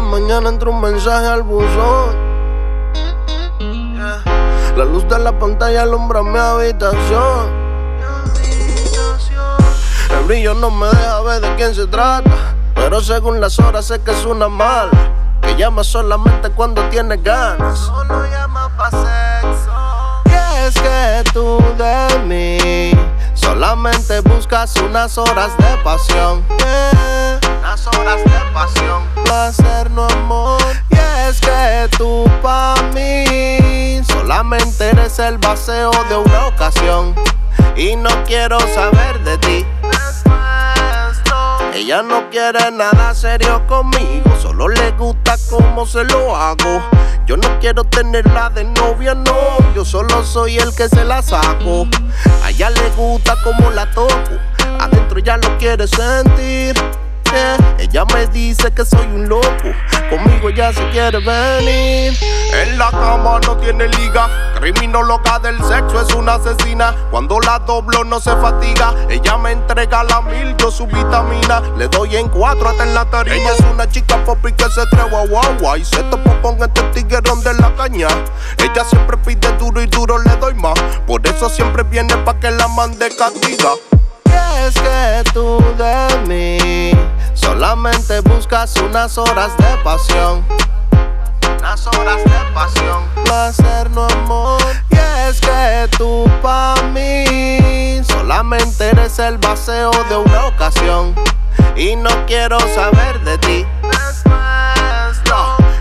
mañana entra un mensaje al buzón. La luz de la pantalla alumbra mi habitación. El brillo no me deja ver de quién se trata. Pero según las horas sé que es una mala. Que llama solamente cuando tiene ganas. Solo llama pa' sexo. Y es que tú de mí solamente buscas unas horas de pasión. Unas horas de pasión. Placer, no amor. Y es que tú pa' mí solamente eres el vacío de una ocasión. Y no quiero saber de ti. Ella no quiere nada serio conmigo, solo le gusta cómo se lo hago. Yo no quiero tenerla de novia, no, yo solo soy el que se la saco. A ella le gusta cómo la toco, adentro ya lo quiere sentir. Ella me dice que soy un loco, conmigo ya se quiere venir. En la cama no tiene liga, criminóloga del sexo es una asesina. Cuando la doblo no se fatiga, ella me entrega la mil, yo su vitamina. Le doy en cuatro hasta en la tarima. Es una chica popi que se cree guau y se topa con este tiguerón de la caña. Ella siempre pide duro y duro le doy más, por eso siempre viene pa' que la mande castiga. es que tú de Solamente buscas unas horas de pasión. Unas horas de pasión. Placer, no amor. Y es que tú pa' mí solamente eres el vacío de una ocasión. Y no quiero saber de ti.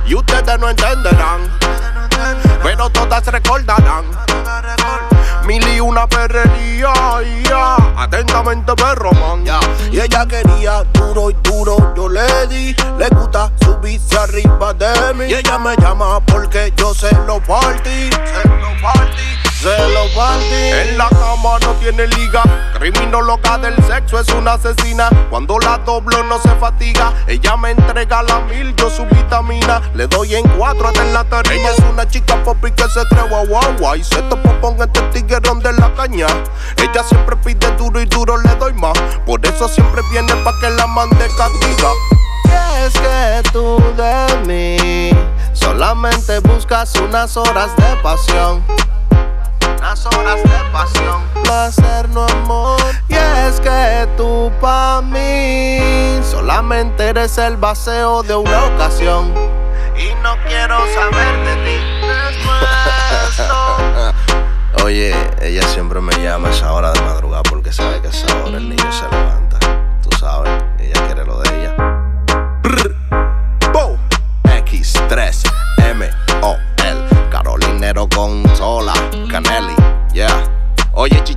Y ustedes no entenderán, pero todas recordarán mil y una perrería, ya. Atentamente perro ella quería duro y duro, yo le di. Le gusta subirse arriba de mí. Y ella me llama porque yo se lo partí. En la cama no tiene liga. Criminóloga del sexo es una asesina. Cuando la doblo no se fatiga. Ella me entrega la mil, yo su vitamina. Le doy en cuatro hasta en la tarima. Ella es una chica popi que se cree guau Y se topa con este tiguerón de la caña. Ella siempre pide duro y duro le doy más. Por eso siempre viene pa' que la mande castiga. Es que tú de mí solamente buscas unas horas de pasión unas horas de pasión. Placer, no amor. Y es que tú pa' mí solamente eres el vacío de una ocasión. Y no quiero saber de ti después. Oye, ella siempre me llama a esa hora de madrugada porque sabe que a esa hora el niño se levanta.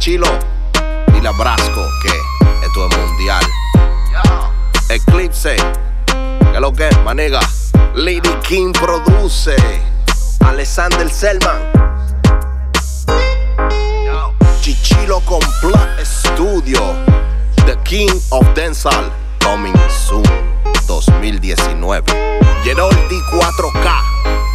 Chichilo, dile a Brasco que esto es mundial. Eclipse, que lo que, manega. Lady King produce. Alexander Selman. Chichilo Complot Studio. The King of Dancehall. Coming soon. 2019. Geroldi 4K.